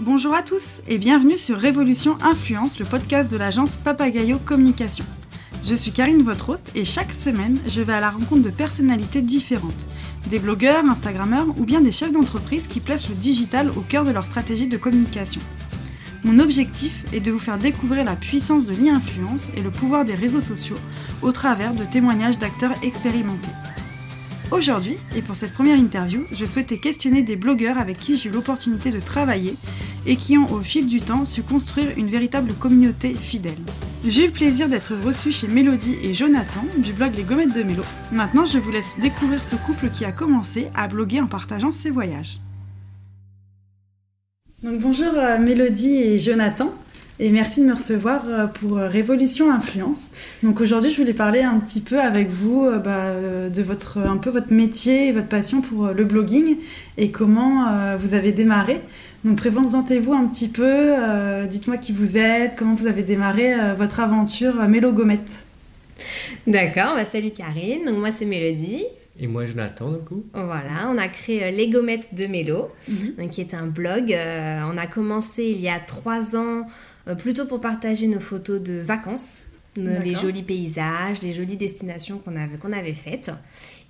Bonjour à tous et bienvenue sur Révolution Influence, le podcast de l'agence Papagayo Communication. Je suis Karine, votre et chaque semaine, je vais à la rencontre de personnalités différentes. Des blogueurs, Instagrammeurs ou bien des chefs d'entreprise qui placent le digital au cœur de leur stratégie de communication. Mon objectif est de vous faire découvrir la puissance de l'e-influence et le pouvoir des réseaux sociaux au travers de témoignages d'acteurs expérimentés. Aujourd'hui, et pour cette première interview, je souhaitais questionner des blogueurs avec qui j'ai eu l'opportunité de travailler et qui ont au fil du temps su construire une véritable communauté fidèle. J'ai eu le plaisir d'être reçue chez Mélodie et Jonathan du blog Les Gommettes de Mélo. Maintenant, je vous laisse découvrir ce couple qui a commencé à bloguer en partageant ses voyages. Donc bonjour euh, Mélodie et Jonathan et merci de me recevoir euh, pour euh, Révolution Influence. Donc aujourd'hui, je voulais parler un petit peu avec vous bah, de votre un peu votre métier et votre passion pour le blogging et comment vous avez démarré. Donc présentez-vous un petit peu, dites-moi qui vous êtes, comment vous avez démarré votre aventure Mélo Gomette. D'accord, bah salut Karine. Donc moi c'est Mélodie. Et moi, Jonathan, du coup. Voilà, on a créé euh, Les Gommettes de Mélo, mhm. qui est un blog. Euh, on a commencé il y a trois ans, euh, plutôt pour partager nos photos de vacances, les jolis paysages, les jolies destinations qu'on avait, qu'on avait faites.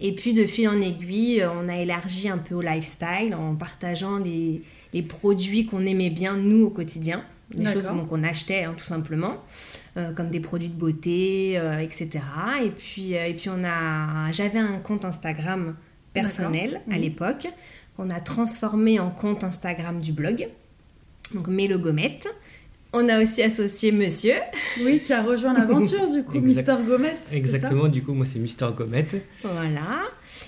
Et puis, de fil en aiguille, on a élargi un peu au lifestyle en partageant les, les produits qu'on aimait bien, nous, au quotidien des choses qu'on achetait hein, tout simplement, euh, comme des produits de beauté, euh, etc. Et puis, euh, et puis on a, j'avais un compte Instagram personnel à l'époque qu'on a transformé en compte Instagram du blog, donc Mélo Gommette. On a aussi associé Monsieur. Oui, qui a rejoint l'aventure du coup, Mister Gomet. Exactement, du coup, moi c'est Mister Gomet. Voilà.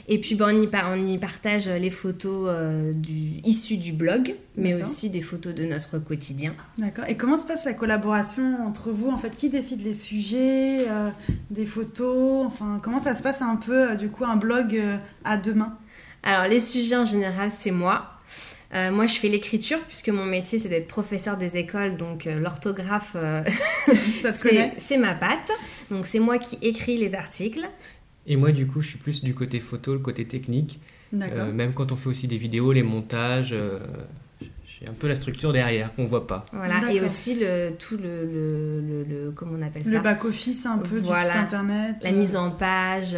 Et puis on, y on, y partage les photos euh, du, issues du blog, mais aussi des photos de notre quotidien. D'accord. Et comment se passe la collaboration entre vous En fait, qui décide les sujets, euh, des photos? Enfin, comment ça se passe un peu, euh, du coup, un blog à deux mains Alors, les sujets en général, c'est moi. Euh, moi, je fais l'écriture puisque mon métier, c'est d'être professeur des écoles, donc euh, l'orthographe, euh, c'est ma patte. Donc, c'est moi qui écris les articles. Et moi, du coup, je suis plus du côté photo, le côté technique. même quand on fait aussi des vidéos, les montages, j'ai un peu la structure derrière qu'on voit pas. Voilà, et aussi le, tout le, le, le, comment on appelle ça? Le back-office un peu du site internet. La mise en page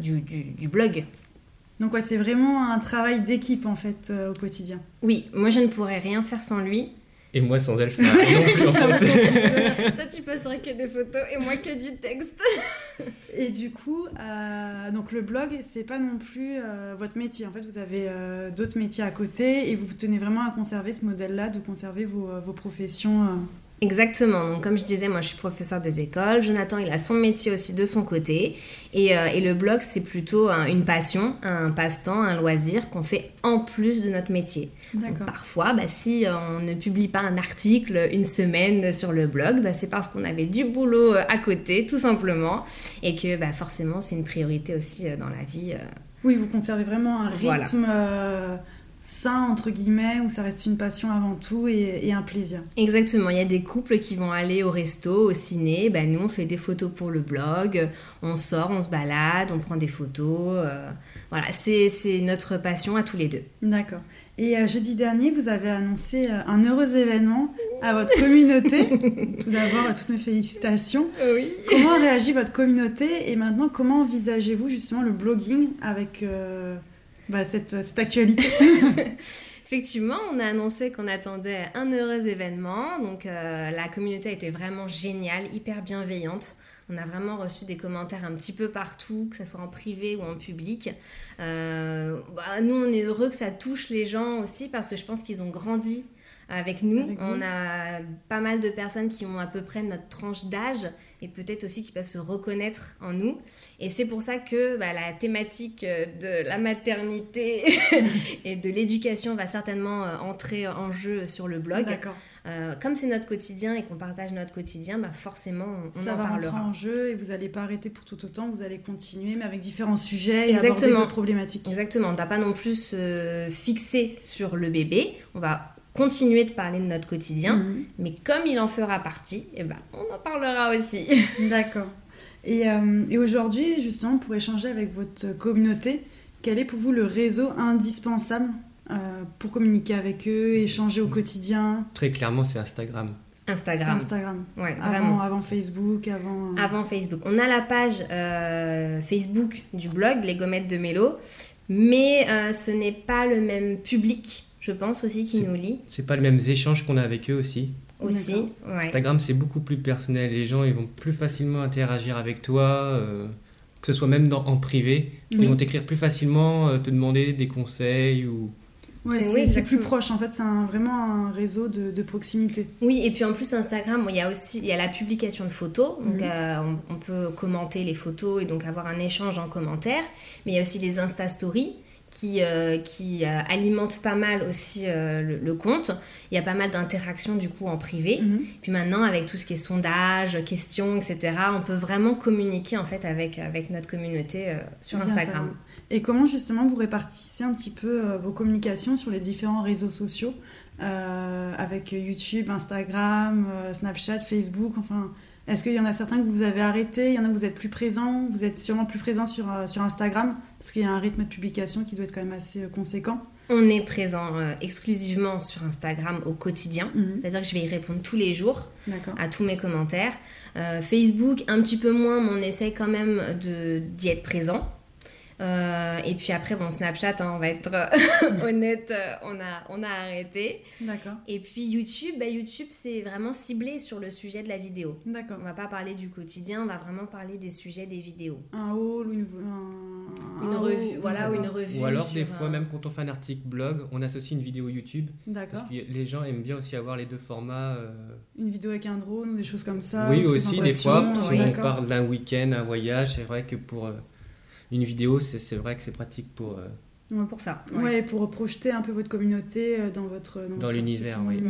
du, du, du blog. Donc ouais, c'est vraiment un travail d'équipe en fait euh, au quotidien. Oui, moi je ne pourrais rien faire sans lui. Et moi sans elle, rien non plus en fait. Toi tu posterais que des photos et moi que du texte. et du coup, euh, donc le blog, c'est pas non plus euh, votre métier. En fait, vous avez d'autres métiers à côté et vous, vous tenez vraiment à conserver ce modèle-là, de conserver vos, vos professions. Exactement. Donc, comme je disais, moi, je suis professeur des écoles. Jonathan, il a son métier aussi de son côté. Et, euh, et le blog, c'est plutôt une passion, un passe-temps, un loisir qu'on fait en plus de notre métier. parfois, bah, si on ne publie pas un article une semaine sur le blog, bah, c'est parce qu'on avait du boulot euh, à côté, tout simplement. Et que bah, forcément, c'est une priorité aussi euh, dans la vie. Oui, vous conservez vraiment un rythme ça entre guillemets, où ça reste une passion avant tout et, un plaisir. Exactement, il y a des couples qui vont aller au resto, au ciné, ben, nous on fait des photos pour le blog, on sort, on se balade, on prend des photos, euh, voilà, c'est notre passion à tous les deux. D'accord. Et euh, jeudi dernier, vous avez annoncé euh, un heureux événement à votre communauté. Tout d'abord, toutes mes félicitations. Oui. Comment réagit votre communauté et maintenant, comment envisagez-vous justement le blogging avec bah, cette, cette actualité. Effectivement, on a annoncé qu'on attendait un heureux événement. Donc euh, la communauté a été vraiment géniale, hyper bienveillante. On a vraiment reçu des commentaires un petit peu partout, que ce soit en privé ou en public. Euh, bah, nous, on est heureux que ça touche les gens aussi parce que je pense qu'ils ont grandi avec nous. on a pas mal de personnes qui ont à peu près notre tranche d'âge et peut-être aussi qui peuvent se reconnaître en nous. Et c'est pour ça que bah, la thématique euh, de la maternité et de l'éducation va certainement euh, entrer en jeu sur le blog. Euh, comme c'est notre quotidien et qu'on partage notre quotidien, bah forcément, on, ça en va parlera. en jeu et vous n'allez pas arrêter pour tout autant, vous allez continuer, mais avec différents sujets et aborder d'autres problématiques. Exactement, on ne va pas non plus se fixer sur le bébé, on va continuer de parler de notre quotidien, mhm. mais comme il en fera partie, eh ben, on en parlera aussi. D'accord. Et, euh, et aujourd'hui, justement, pour échanger avec votre communauté, quel est pour vous le réseau indispensable pour communiquer avec eux, échanger au quotidien? Très clairement, c'est Instagram. Instagram. Instagram. Ouais, avant, vraiment. avant Facebook, avant. Avant Facebook. On a la page Facebook du blog Les Gommettes de Mélo, mais ce n'est pas le même public, je pense aussi, qui nous lit. C'est pas les mêmes échanges qu'on a avec eux aussi aussi. Ouais. Instagram, c'est beaucoup plus personnel. Les gens, ils vont plus facilement interagir avec toi, euh, que ce soit même dans, en privé. Ils vont t'écrire plus facilement, euh, te demander des conseils ou. Ouais, c'est plus proche en fait, c'est vraiment un réseau de, proximité. Oui, et puis en plus Instagram, il y a aussi il y a la publication de photos, donc euh, on, on, peut commenter les photos et donc avoir un échange en commentaire, mais il y a aussi les Insta Stories qui, euh, qui euh, alimente pas mal aussi euh, le, compte. Il y a pas mal d'interactions du coup en privé. Mhm. Puis maintenant, avec tout ce qui est sondage, questions, etc., on peut vraiment communiquer en fait avec, avec notre communauté sur Instagram. Et comment justement vous répartissez un petit peu vos communications sur les différents réseaux sociaux avec YouTube, Instagram, Snapchat, Facebook, enfin est-ce qu'il y en a certains que vous avez arrêtés? Il y en a où vous êtes plus présent Vous êtes sûrement plus présent sur, euh, sur Instagram? Parce qu'il y a un rythme de publication qui doit être quand même assez euh, conséquent. On est présent euh, exclusivement sur Instagram au quotidien. Mhm. C'est-à-dire que je vais y répondre tous les jours à tous mes commentaires. Facebook, un petit peu moins, mais on essaye quand même d'y être présent. Euh, et puis après, bon, Snapchat, hein, on va être honnête, euh, on, a, on a arrêté. D'accord. Et puis YouTube, bah, YouTube, c'est vraiment ciblé sur le sujet de la vidéo. D'accord. On va pas parler du quotidien, on va vraiment parler des sujets des vidéos. Un haul ou une, une revue, voilà, ou une revue. Ou alors, des fois, même quand on fait un article blog, on associe une vidéo YouTube. D'accord. Parce que les gens aiment bien aussi avoir les deux formats. Euh, une vidéo avec un drone des choses comme ça. Oui, aussi, des fois, si on parle d'un week-end, un voyage, c'est vrai que pour une vidéo, c'est vrai que c'est pratique pour. Euh, pour ça. Ouais. pour projeter un peu votre communauté euh, dans votre dans, l'univers. Oui.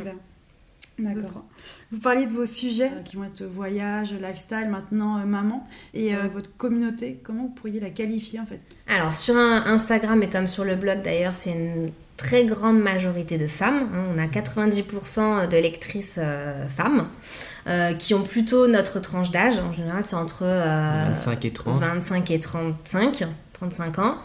D'accord. Vous parliez de vos sujets euh, qui vont être voyage, lifestyle, maintenant maman. Et votre communauté, comment vous pourriez la qualifier en fait? Alors sur Instagram et comme sur le blog d'ailleurs, c'est une très grande majorité de femmes. Hein. On a 90% de lectrices femmes. Euh, qui ont plutôt notre tranche d'âge. En général, c'est entre 25 euh, et 30. 25 et 35, 35 ans.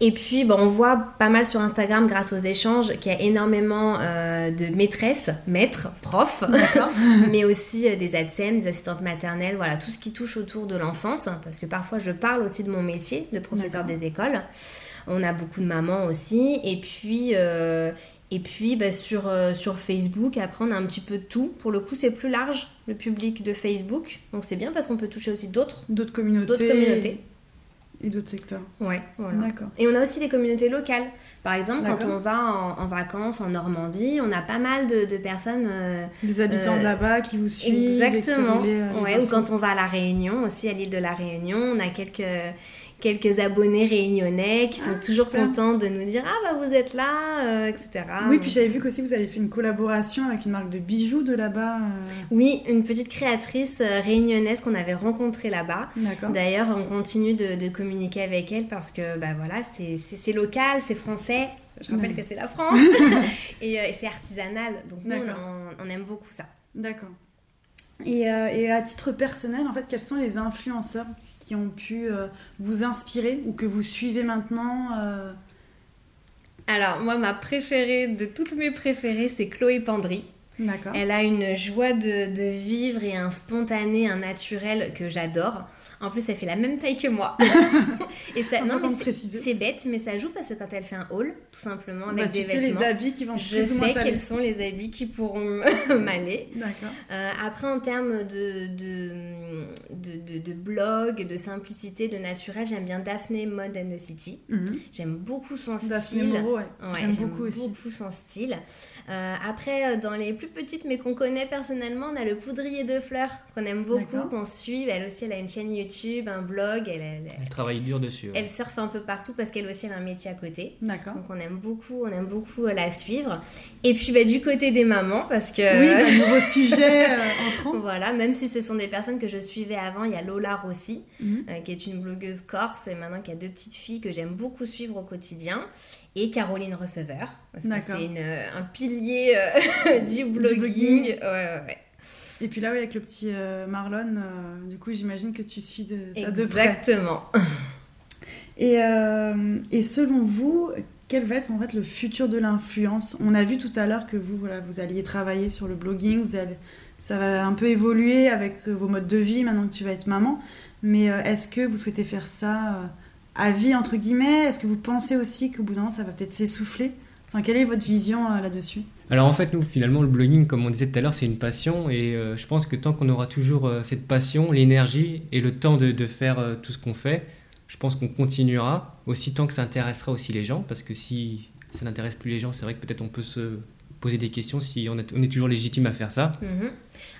Et puis, bon, on voit pas mal sur Instagram, grâce aux échanges, qu'il y a énormément euh, de maîtresses, maîtres, profs, mais aussi des ADSEM, des assistantes maternelles, voilà, tout ce qui touche autour de l'enfance, parce que parfois je parle aussi de mon métier de professeur des écoles. On a beaucoup de mamans aussi. Et puis, et puis bah, sur, euh, sur Facebook, après on a un petit peu de tout. Pour le coup, c'est plus large le public de Facebook. Donc c'est bien parce qu'on peut toucher aussi d'autres d'autres communautés. communautés. Et d'autres secteurs. Ouais, voilà. D'accord. Et on a aussi des communautés locales. Par exemple, quand on va en, vacances en Normandie, on a pas mal de, de personnes. Euh, des habitants de euh, là-bas qui vous suivent. Exactement. ouais, ou quand on va à La Réunion, aussi à l'île de La Réunion, on a quelques quelques abonnés réunionnais qui sont ah, toujours contents de nous dire Ah, bah vous êtes là, euh, etc. Oui, puis j'avais vu qu'aussi vous avez fait une collaboration avec une marque de bijoux de là-bas. Euh. Oui, une petite créatrice euh, réunionnaise qu'on avait rencontrée là-bas. D'ailleurs, on continue de, communiquer avec elle parce que bah, voilà, c'est local, c'est français. Je rappelle que c'est la France et, c'est artisanal. Donc nous, on, aime beaucoup ça. D'accord. Et, et, à titre personnel, en fait, quels sont les influenceurs qui ont pu euh, vous inspirer ou que vous suivez maintenant euh Alors, moi, ma préférée de toutes mes préférées, c'est Chloé Pandry. Elle a une joie de, de, vivre et un spontané, un naturel que j'adore. En plus, elle fait la même taille que moi. et ça, non, c'est bête, mais ça joue parce que quand elle fait un haul, tout simplement avec bah, des sais vêtements, les habits qui vont je sais quels sont les habits qui pourront m'aller. Euh, après, en termes de de, de, blog, de simplicité, de naturel, j'aime bien Daphné Mode and the City. Mhm. J'aime beaucoup son style. ouais. j'aime beaucoup, beaucoup son style. Euh, après, euh, dans les plus petites, mais qu'on connaît personnellement, on a le poudrier de fleurs qu'on aime beaucoup, qu'on suit. Elle aussi, elle a une chaîne YouTube, un blog. Elle, elle, travaille dur dessus. Elle surfe un peu partout parce qu'elle aussi, elle a un métier à côté. D'accord. Donc on aime beaucoup, on aime beaucoup euh, la suivre. Et puis bah, du côté des mamans, parce que oui, bah, nouveau sujet entrant. voilà, même si ce sont des personnes que je suivais avant, il y a Lola Rossi, mhm. qui est une blogueuse corse et maintenant qui a deux petites filles que j'aime beaucoup suivre au quotidien et Caroline Receveur, parce que c'est un pilier euh, du blogging. Ouais, ouais, Et puis là, oui, avec le petit euh, Marlon, euh, du coup, j'imagine que tu suis de ça de près. Exactement. Et, et selon vous, quel va être en fait le futur de l'influence? On a vu tout à l'heure que vous, voilà, vous alliez travailler sur le blogging, vous allez, ça va un peu évoluer avec vos modes de vie maintenant que tu vas être maman. Mais euh, est-ce que vous souhaitez faire ça euh, à vie, entre guillemets? Est-ce que vous pensez aussi qu'au bout d'un moment, ça va peut-être s'essouffler? Enfin, quelle est votre vision euh, là-dessus? Alors en fait, nous, finalement, le blogging, comme on disait tout à l'heure, c'est une passion. Et je pense que tant qu'on aura toujours cette passion, l'énergie et le temps de, de faire tout ce qu'on fait, je pense qu'on continuera, aussi tant que ça intéressera aussi les gens, parce que si ça n'intéresse plus les gens, c'est vrai que peut-être on peut se poser des questions si on, est toujours légitime à faire ça. Mhm.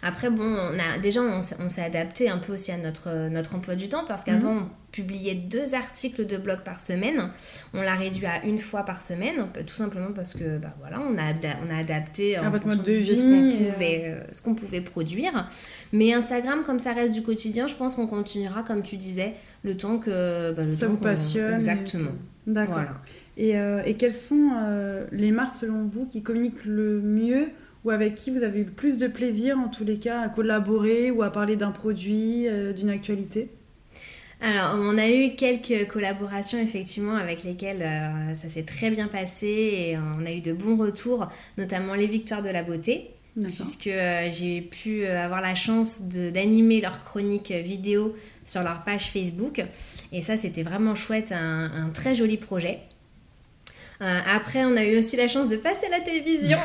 Après, bon, on a, déjà, on, s'est adapté un peu aussi à notre, notre emploi du temps parce qu'avant, mhm. on publiait deux articles de blog par semaine. On l'a réduit à une fois par semaine, tout simplement parce que, bah, voilà, on a, on a adapté à votre mode de vie, ce qu'on pouvait, euh, ce qu'on pouvait produire. Mais Instagram, comme ça reste du quotidien, je pense qu'on continuera, comme tu disais, le temps que... Bah, ça vous passionne. Exactement. D'accord. Et, euh, et, quelles sont euh, les marques, selon vous, qui communiquent le mieux ou avec qui vous avez eu le plus de plaisir, en tous les cas, à collaborer ou à parler d'un produit, euh, d'une actualité? Alors, on a eu quelques collaborations effectivement avec lesquelles ça s'est très bien passé et on a eu de bons retours, notamment les Victoires de la Beauté, puisque j'ai pu avoir la chance d'animer leur chronique vidéo sur leur page Facebook. Et ça, c'était vraiment chouette, un très joli projet. Euh, après, on a eu aussi la chance de passer à la télévision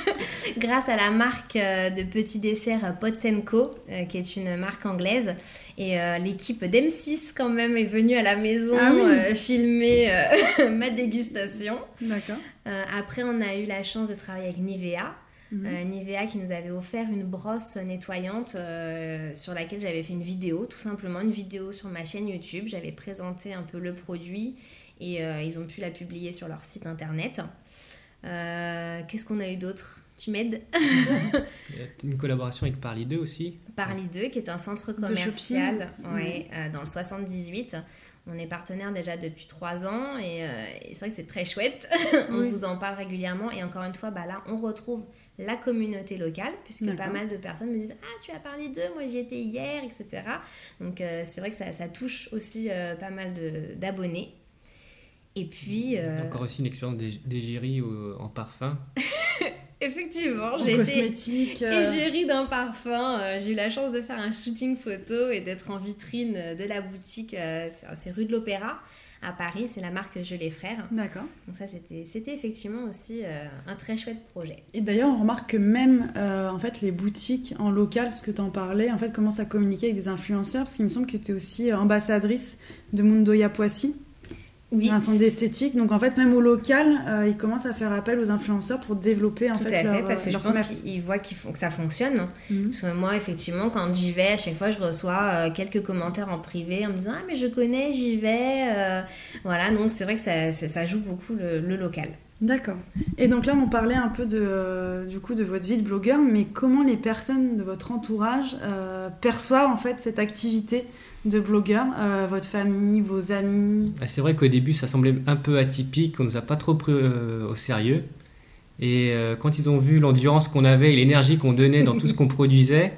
grâce à la marque euh, de petits desserts Potsenko, euh, qui est une marque anglaise. Et l'équipe d'M6 quand même est venue à la maison ah filmer ma dégustation. D'accord. après, on a eu la chance de travailler avec Nivea. Mhm. Nivea qui nous avait offert une brosse nettoyante sur laquelle j'avais fait une vidéo, tout simplement une vidéo sur ma chaîne YouTube. J'avais présenté un peu le produit et euh, ils ont pu la publier sur leur site internet. Euh, qu'est-ce qu'on a eu d'autre? Tu m'aides? Il y a une collaboration avec Parly 2 aussi. Parly 2, qui est un centre commercial ouais, euh, dans le 78. On est partenaire déjà depuis trois ans et, c'est vrai que c'est très chouette. on vous en parle régulièrement et encore une fois, bah là, on retrouve la communauté locale puisque pas mal de personnes me disent Ah, tu as parlé d'eux, moi j'y étais hier, etc. Donc c'est vrai que ça, ça touche aussi pas mal d'abonnés. Et puis. Euh, encore aussi une expérience d'égérie en parfum. Effectivement, j'ai été euh. égérie d'un parfum. Euh, j'ai eu la chance de faire un shooting photo et d'être en vitrine de la boutique. c'est rue de l'Opéra à Paris. C'est la marque Je les Frères. D'accord. Donc ça, c'était effectivement aussi un très chouette projet. Et d'ailleurs, on remarque que même en fait les boutiques en local, ce que tu en parlais, en fait commencent à communiquer avec des influenceurs parce qu'il me semble que tu es aussi ambassadrice de Mundoya Poissy oui. un centre d'esthétique. Donc en fait, même au local, euh, ils commencent à faire appel aux influenceurs pour développer en Tout fait, à fait, parce que je pense qu'ils voient que ça fonctionne. Mhm. Parce que moi, effectivement, quand j'y vais, à chaque fois, je reçois euh, quelques commentaires en privé en me disant Ah, mais je connais, j'y vais. Euh, voilà, donc c'est vrai que ça, ça, joue beaucoup le, local. D'accord. Et donc là, on parlait un peu de, du coup de votre vie de blogueur, mais comment les personnes de votre entourage perçoivent en fait cette activité de blogueurs, euh, votre famille, vos amis? Ah, C'est vrai qu'au début, ça semblait un peu atypique, on nous a pas trop pris euh, au sérieux. Et euh, quand ils ont vu l'endurance qu'on avait et l'énergie qu'on donnait dans tout ce qu'on produisait,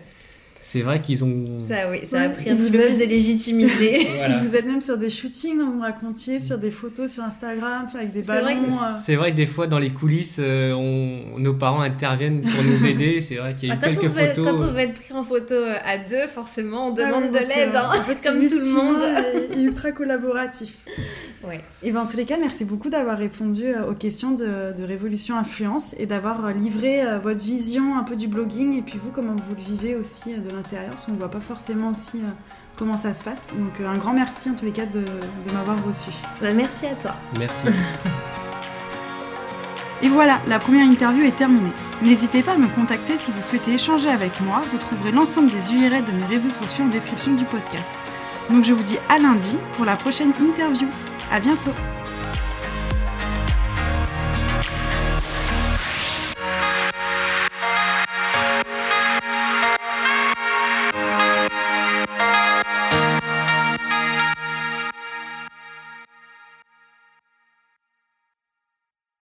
c'est vrai qu'ils ont. Ça, oui, ça a pris un petit peu plus de légitimité. Vous êtes même sur des shootings, vous me racontiez, sur des photos sur Instagram, avec des ballons. Euh. C'est vrai, que des fois, dans les coulisses, euh, on... nos parents interviennent pour nous aider. C'est vrai qu'il y a eu ah, quelques photos. quand on veut être pris en photo euh, à deux, forcément, on ah demande de l'aide, hein, comme tout le monde. ultra collaboratif. Ouais. Et ben, en tous les cas, merci beaucoup d'avoir répondu aux questions de, de Révolution Influence et d'avoir livré votre vision un peu du blogging et puis vous, comment vous le vivez aussi de l'intérieur parce qu'on ne voit pas forcément aussi euh, comment ça se passe. Donc euh, un grand merci en tous les cas de, m'avoir reçu. Bah, merci à toi. Merci. Et voilà, la première interview est terminée. N'hésitez pas à me contacter si vous souhaitez échanger avec moi. Vous trouverez l'ensemble des URL de mes réseaux sociaux en description du podcast. Donc je vous dis à lundi pour la prochaine interview. À bientôt.